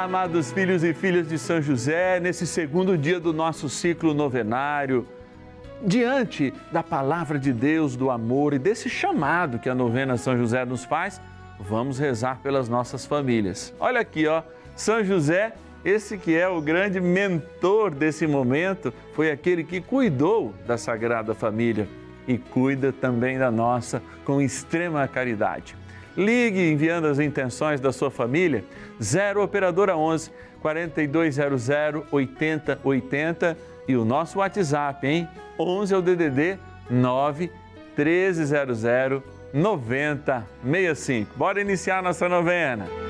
Amados filhos e filhas de São José, nesse segundo dia do nosso ciclo novenário, diante da palavra de Deus, do amor e desse chamado que a novena São José nos faz, vamos rezar pelas nossas famílias. Olha aqui, ó, São José, esse que é o grande mentor desse momento, foi aquele que cuidou da Sagrada Família e cuida também da nossa com extrema caridade. Ligue enviando as intenções da sua família, 0 Operadora 11 4200 8080 e o nosso WhatsApp, hein? 11 é o DDD 9 1300 9065. Bora iniciar nossa novena.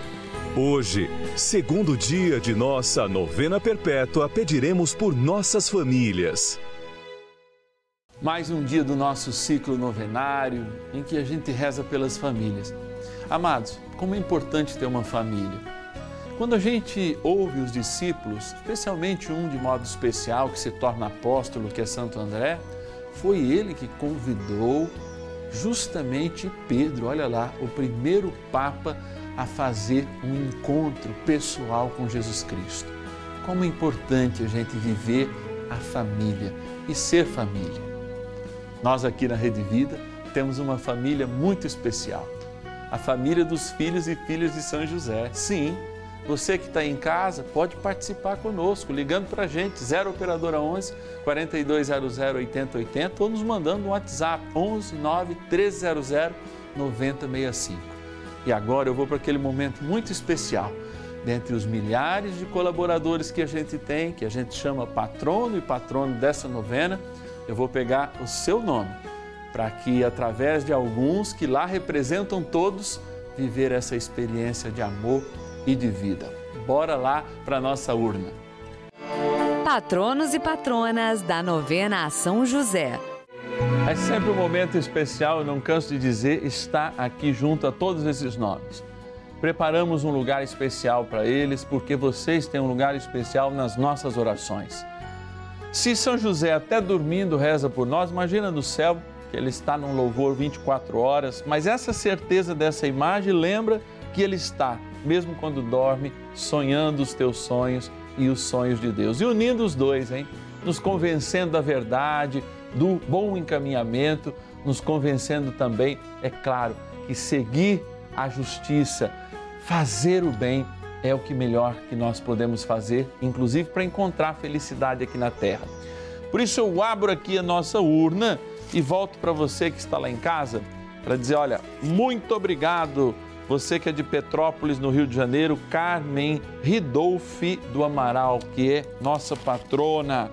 Hoje, segundo dia de nossa novena perpétua, pediremos por nossas famílias. Mais um dia do nosso ciclo novenário em que a gente reza pelas famílias. Amados, como é importante ter uma família. Quando a gente ouve os discípulos, especialmente um de modo especial que se torna apóstolo, que é Santo André, foi ele que convidou justamente Pedro, olha lá, o primeiro Papa a fazer um encontro pessoal com Jesus Cristo. Como é importante a gente viver a família e ser família. Nós aqui na Rede Vida temos uma família muito especial, a família dos filhos e filhas de São José. Sim, você que está em casa pode participar conosco, ligando para a gente, 0 Operadora 11 4200 8080 ou nos mandando um WhatsApp, 11 9 1300 9065. E agora eu vou para aquele momento muito especial, dentre os milhares de colaboradores que a gente tem, que a gente chama patrono e patrono dessa novena, eu vou pegar o seu nome, para que através de alguns que lá representam todos, viver essa experiência de amor e de vida. Bora lá para nossa urna. Patronos e patronas da novena a São José. É sempre um momento especial, eu não canso de dizer, estar aqui junto a todos esses nomes. Preparamos um lugar especial para eles, porque vocês têm um lugar especial nas nossas orações. Se São José até dormindo reza por nós, imagina no céu que ele está num louvor 24 horas, mas essa certeza dessa imagem lembra que ele está, mesmo quando dorme, sonhando os teus sonhos e os sonhos de Deus. E unindo os dois, hein? Nos convencendo da verdade, do bom encaminhamento, nos convencendo também, é claro, que seguir a justiça, fazer o bem é o que melhor que nós podemos fazer, inclusive para encontrar felicidade aqui na terra. Por isso eu abro aqui a nossa urna e volto para você que está lá em casa para dizer, olha, muito obrigado você que é de Petrópolis, no Rio de Janeiro, Carmen Ridolfi do Amaral, que é nossa patrona.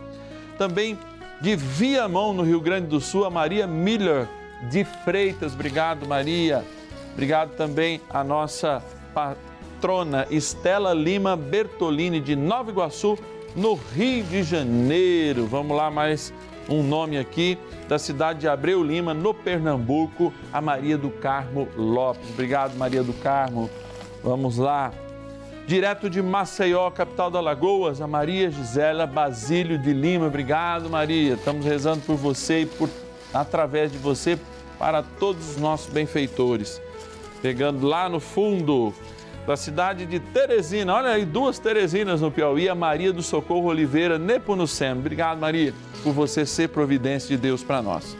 Também de Viamão, no Rio Grande do Sul, a Maria Miller de Freitas. Obrigado, Maria. Obrigado também a nossa matrona Estela Lima Bertolini de Nova Iguaçu, no Rio de Janeiro. Vamos lá, mais um nome aqui da cidade de Abreu Lima, no Pernambuco, a Maria do Carmo Lopes. Obrigado, Maria do Carmo. Vamos lá. Direto de Maceió, capital da Lagoas, a Maria Gisela Basílio de Lima. Obrigado, Maria. Estamos rezando por você e por através de você para todos os nossos benfeitores. Pegando lá no fundo da cidade de Teresina, olha aí, duas Teresinas no Piauí, a Maria do Socorro Oliveira Neponuceno. Obrigado, Maria, por você ser providência de Deus para nós.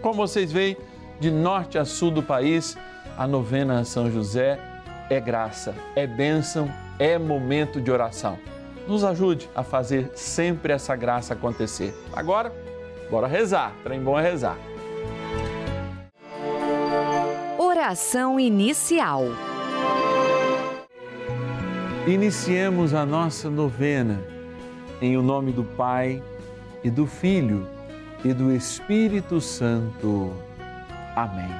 Como vocês veem, de norte a sul do país, a novena São José é graça, é bênção, é momento de oração. Nos ajude a fazer sempre essa graça acontecer. Agora, bora rezar. Trem bom é rezar. Oração inicial. Iniciemos a nossa novena em o nome do Pai e do Filho e do Espírito Santo. Amém.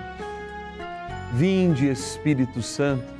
Vinde, Espírito Santo,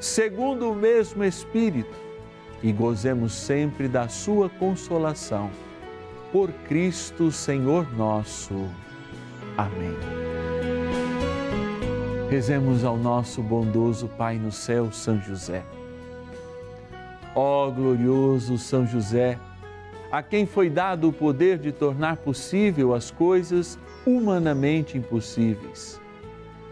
segundo o mesmo Espírito, e gozemos sempre da sua consolação. Por Cristo, Senhor nosso. Amém. Rezemos ao nosso bondoso Pai no céu, São José. Ó glorioso São José, a quem foi dado o poder de tornar possível as coisas humanamente impossíveis.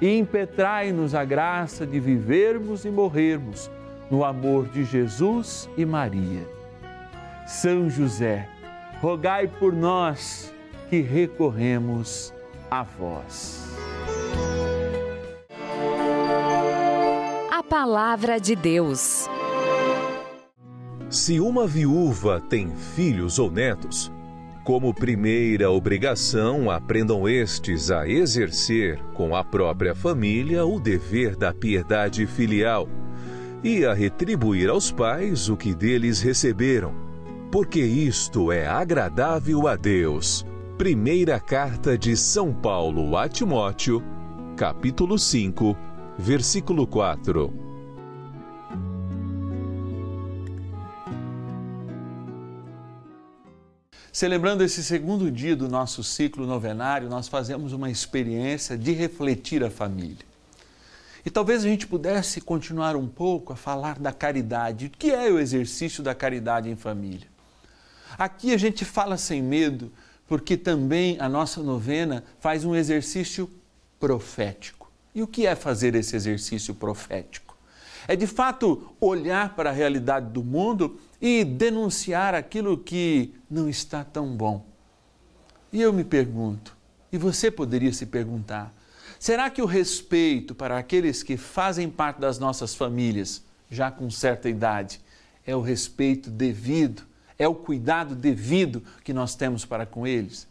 e impetrai-nos a graça de vivermos e morrermos no amor de Jesus e Maria. São José, rogai por nós que recorremos a vós. A palavra de Deus. Se uma viúva tem filhos ou netos, como primeira obrigação, aprendam estes a exercer com a própria família o dever da piedade filial e a retribuir aos pais o que deles receberam, porque isto é agradável a Deus. Primeira carta de São Paulo a Timóteo, capítulo 5, versículo 4. Celebrando esse segundo dia do nosso ciclo novenário, nós fazemos uma experiência de refletir a família. E talvez a gente pudesse continuar um pouco a falar da caridade. O que é o exercício da caridade em família? Aqui a gente fala sem medo, porque também a nossa novena faz um exercício profético. E o que é fazer esse exercício profético? É de fato olhar para a realidade do mundo e denunciar aquilo que não está tão bom. E eu me pergunto, e você poderia se perguntar, será que o respeito para aqueles que fazem parte das nossas famílias, já com certa idade, é o respeito devido, é o cuidado devido que nós temos para com eles?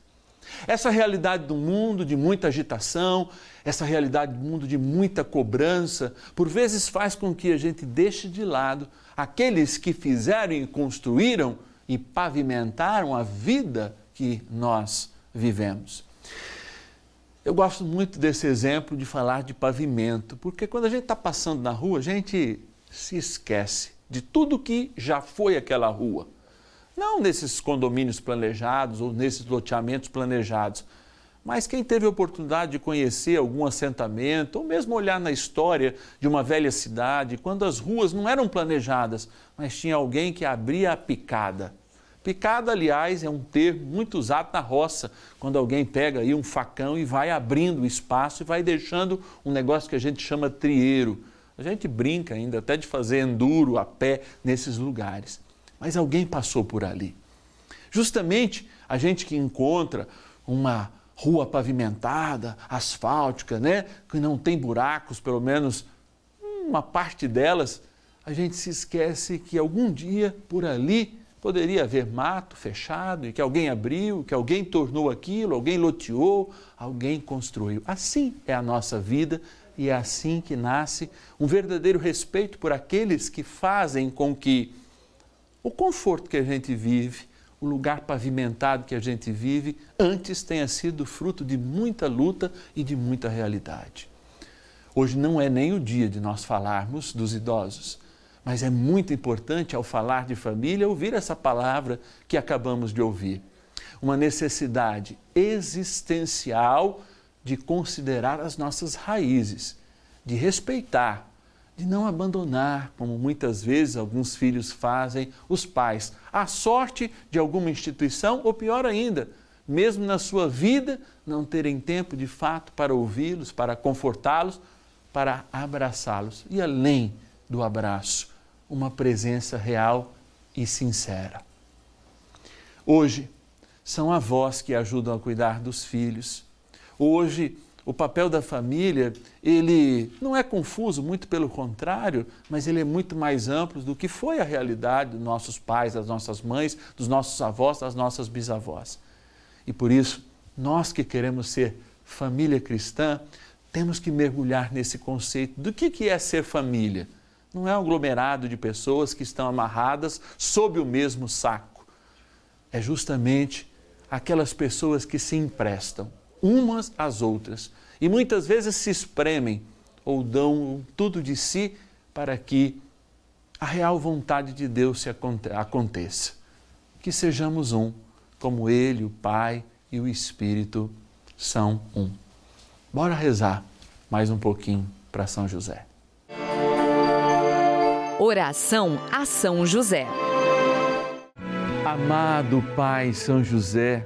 Essa realidade do mundo de muita agitação, essa realidade do mundo de muita cobrança, por vezes faz com que a gente deixe de lado aqueles que fizeram e construíram e pavimentaram a vida que nós vivemos. Eu gosto muito desse exemplo de falar de pavimento, porque quando a gente está passando na rua, a gente se esquece de tudo que já foi aquela rua. Não nesses condomínios planejados ou nesses loteamentos planejados, mas quem teve a oportunidade de conhecer algum assentamento, ou mesmo olhar na história de uma velha cidade, quando as ruas não eram planejadas, mas tinha alguém que abria a picada. Picada, aliás, é um termo muito usado na roça, quando alguém pega aí um facão e vai abrindo o espaço e vai deixando um negócio que a gente chama trieiro. A gente brinca ainda até de fazer enduro a pé nesses lugares mas alguém passou por ali. Justamente a gente que encontra uma rua pavimentada, asfáltica, né, que não tem buracos, pelo menos uma parte delas, a gente se esquece que algum dia por ali poderia haver mato fechado e que alguém abriu, que alguém tornou aquilo, alguém loteou, alguém construiu. Assim é a nossa vida e é assim que nasce um verdadeiro respeito por aqueles que fazem com que o conforto que a gente vive, o lugar pavimentado que a gente vive, antes tenha sido fruto de muita luta e de muita realidade. Hoje não é nem o dia de nós falarmos dos idosos, mas é muito importante, ao falar de família, ouvir essa palavra que acabamos de ouvir. Uma necessidade existencial de considerar as nossas raízes, de respeitar de não abandonar, como muitas vezes alguns filhos fazem, os pais, à sorte de alguma instituição, ou pior ainda, mesmo na sua vida, não terem tempo de fato para ouvi-los, para confortá-los, para abraçá-los. E além do abraço, uma presença real e sincera. Hoje, são avós que ajudam a cuidar dos filhos. Hoje, o papel da família, ele não é confuso, muito pelo contrário, mas ele é muito mais amplo do que foi a realidade dos nossos pais, das nossas mães, dos nossos avós, das nossas bisavós. E por isso, nós que queremos ser família cristã, temos que mergulhar nesse conceito do que, que é ser família. Não é um aglomerado de pessoas que estão amarradas sob o mesmo saco. É justamente aquelas pessoas que se emprestam umas às outras e muitas vezes se espremem ou dão tudo de si para que a real vontade de Deus se aconteça. Que sejamos um, como Ele, o Pai e o Espírito são um. Bora rezar mais um pouquinho para São José. Oração a São José. Amado Pai São José,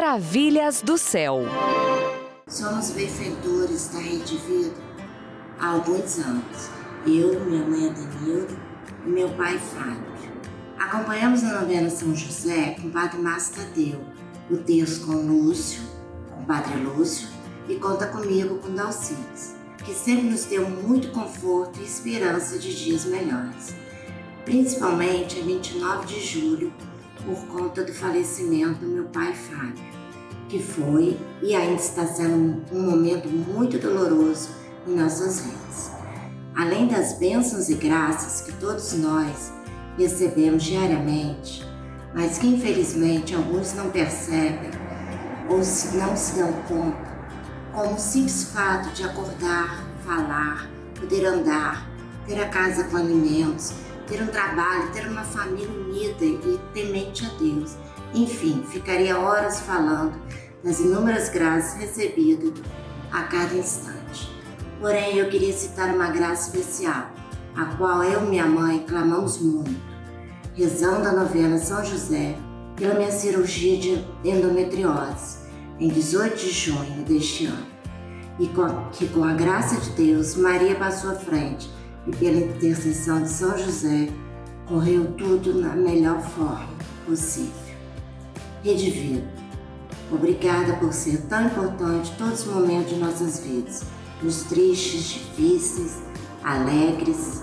Maravilhas do céu. Somos benfeitores da Rede Vida há alguns anos. Eu, minha mãe Adenilda e meu pai Fábio. Acompanhamos a novena São José com o Padre Márcio Tadeu, o texto com Lúcio, com o Padre Lúcio e Conta Comigo com Dalcides, que sempre nos deu muito conforto e esperança de dias melhores. Principalmente a 29 de julho, por conta do falecimento do meu pai Fábio, que foi e ainda está sendo um momento muito doloroso em nossas vidas. Além das bênçãos e graças que todos nós recebemos diariamente, mas que infelizmente alguns não percebem ou não se dão conta, como o simples fato de acordar, falar, poder andar, ter a casa com alimentos, ter um trabalho, ter uma família unida e temente a Deus. Enfim, ficaria horas falando das inúmeras graças recebidas a cada instante. Porém, eu queria citar uma graça especial, a qual eu e minha mãe clamamos muito, rezando a novena São José pela minha cirurgia de endometriose, em 18 de junho deste ano. E com a, que com a graça de Deus, Maria passou à frente e pela intercessão de São José, correu tudo na melhor forma possível. Rede Vida, obrigada por ser tão importante todos os momentos de nossas vidas, nos tristes, difíceis, alegres.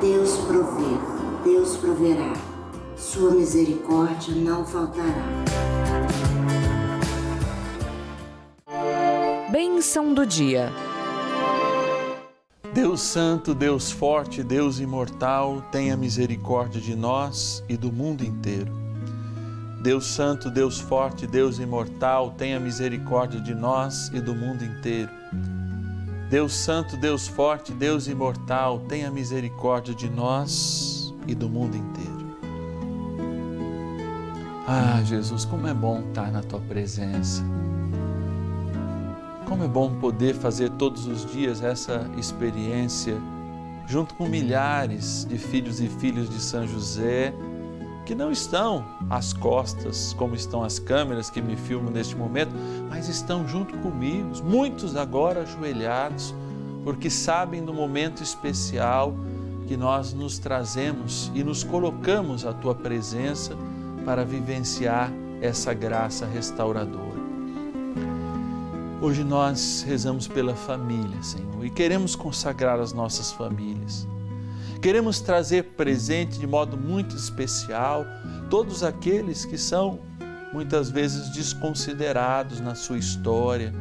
Deus provê, Deus proverá, Sua misericórdia não faltará. Bênção do dia. Deus Santo, Deus Forte, Deus Imortal, tenha misericórdia de nós e do mundo inteiro. Deus Santo, Deus Forte, Deus Imortal, tenha misericórdia de nós e do mundo inteiro. Deus Santo, Deus Forte, Deus Imortal, tenha misericórdia de nós e do mundo inteiro. Ah, Jesus, como é bom estar na tua presença. Como é bom poder fazer todos os dias essa experiência junto com milhares de filhos e filhas de São José que não estão às costas, como estão as câmeras que me filmam neste momento, mas estão junto comigo, muitos agora ajoelhados, porque sabem do momento especial que nós nos trazemos e nos colocamos à tua presença para vivenciar essa graça restauradora. Hoje nós rezamos pela família, Senhor, e queremos consagrar as nossas famílias. Queremos trazer presente de modo muito especial todos aqueles que são muitas vezes desconsiderados na sua história,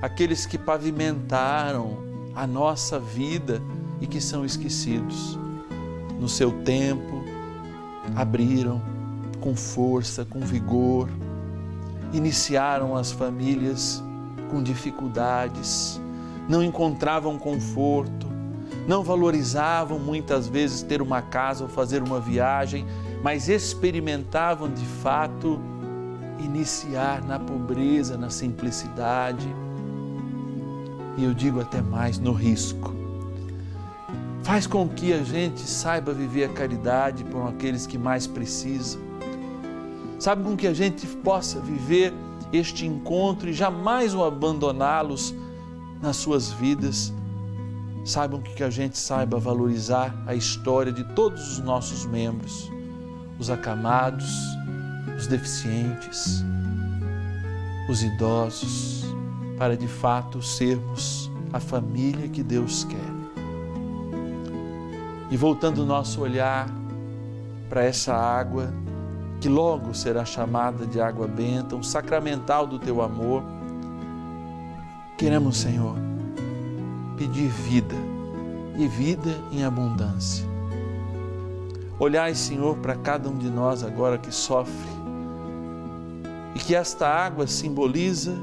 aqueles que pavimentaram a nossa vida e que são esquecidos. No seu tempo, abriram com força, com vigor, iniciaram as famílias com dificuldades, não encontravam conforto, não valorizavam muitas vezes ter uma casa ou fazer uma viagem, mas experimentavam de fato iniciar na pobreza, na simplicidade e eu digo até mais, no risco. Faz com que a gente saiba viver a caridade por aqueles que mais precisam. Sabe com que a gente possa viver este encontro e jamais o abandoná-los nas suas vidas. Saibam que a gente saiba valorizar a história de todos os nossos membros, os acamados, os deficientes, os idosos, para de fato sermos a família que Deus quer. E voltando o nosso olhar para essa água, que logo será chamada de água benta, um sacramental do teu amor. Queremos, Senhor, pedir vida e vida em abundância. Olhai, Senhor, para cada um de nós agora que sofre e que esta água simboliza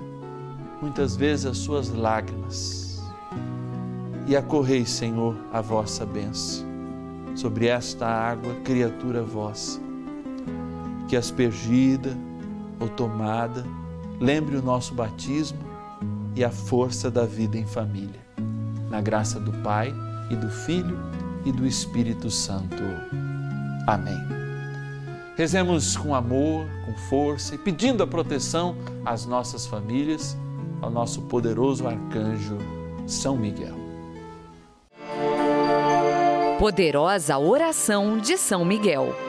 muitas vezes as suas lágrimas. E acorrei, Senhor, a vossa bênção sobre esta água, criatura vossa que aspergida ou tomada lembre o nosso batismo e a força da vida em família. Na graça do Pai e do Filho e do Espírito Santo. Amém. Rezemos com amor, com força e pedindo a proteção às nossas famílias, ao nosso poderoso arcanjo São Miguel. Poderosa oração de São Miguel.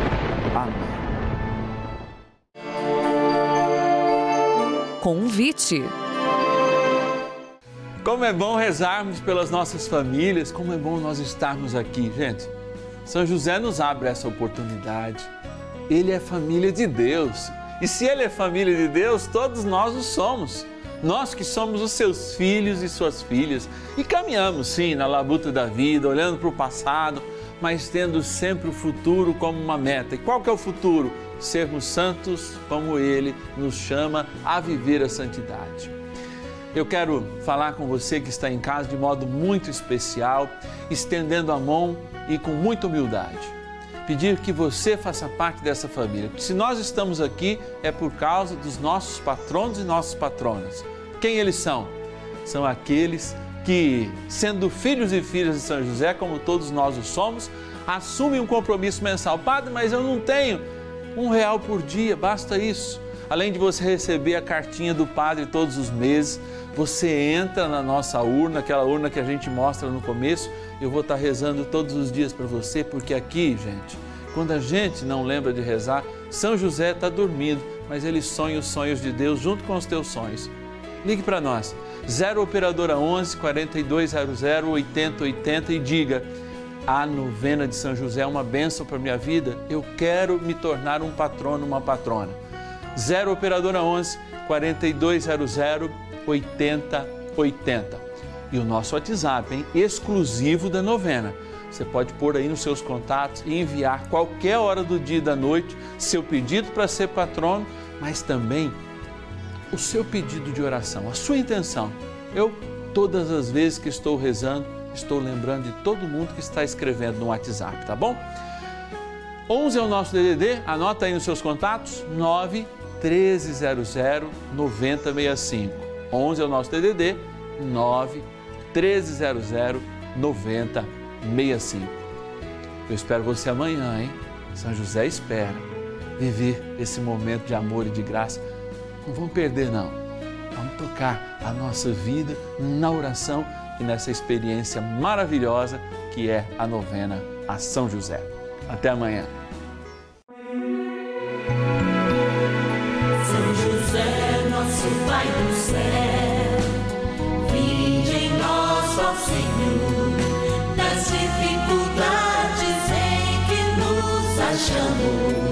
Amém. Convite. Como é bom rezarmos pelas nossas famílias, como é bom nós estarmos aqui, gente. São José nos abre essa oportunidade. Ele é família de Deus. E se ele é família de Deus, todos nós o somos. Nós que somos os seus filhos e suas filhas. E caminhamos, sim, na labuta da vida, olhando para o passado, mas tendo sempre o futuro como uma meta. E qual que é o futuro? Sermos santos como ele nos chama a viver a santidade. Eu quero falar com você que está em casa de modo muito especial, estendendo a mão e com muita humildade. Pedir que você faça parte dessa família. Se nós estamos aqui é por causa dos nossos patronos e nossas patronas. Quem eles são? São aqueles que, sendo filhos e filhas de São José, como todos nós o somos, assumem um compromisso mensal. Padre, mas eu não tenho um real por dia, basta isso. Além de você receber a cartinha do padre todos os meses, você entra na nossa urna, aquela urna que a gente mostra no começo. Eu vou estar rezando todos os dias para você, porque aqui, gente, quando a gente não lembra de rezar, São José está dormindo, mas ele sonha os sonhos de Deus junto com os teus sonhos. Ligue para nós, 0 Operadora 11 4200 8080 e diga: A novena de São José é uma bênção para minha vida, eu quero me tornar um patrono, uma patrona. 0 Operadora 11 4200 8080. E o nosso WhatsApp, hein? exclusivo da novena. Você pode pôr aí nos seus contatos e enviar qualquer hora do dia e da noite seu pedido para ser patrono, mas também o seu pedido de oração, a sua intenção. Eu, todas as vezes que estou rezando, estou lembrando de todo mundo que está escrevendo no WhatsApp, tá bom? 11 é o nosso DDD, anota aí nos seus contatos, 9 1300 9065. 11 é o nosso DDD, 9 1300 9065. Eu espero você amanhã, hein? São José espera viver esse momento de amor e de graça. Não vamos perder, não. Vamos tocar a nossa vida na oração e nessa experiência maravilhosa que é a novena a São José. Até amanhã. São José, nosso Pai do céu, vinde em nós, ó Senhor, das dificuldades em que nos achamos.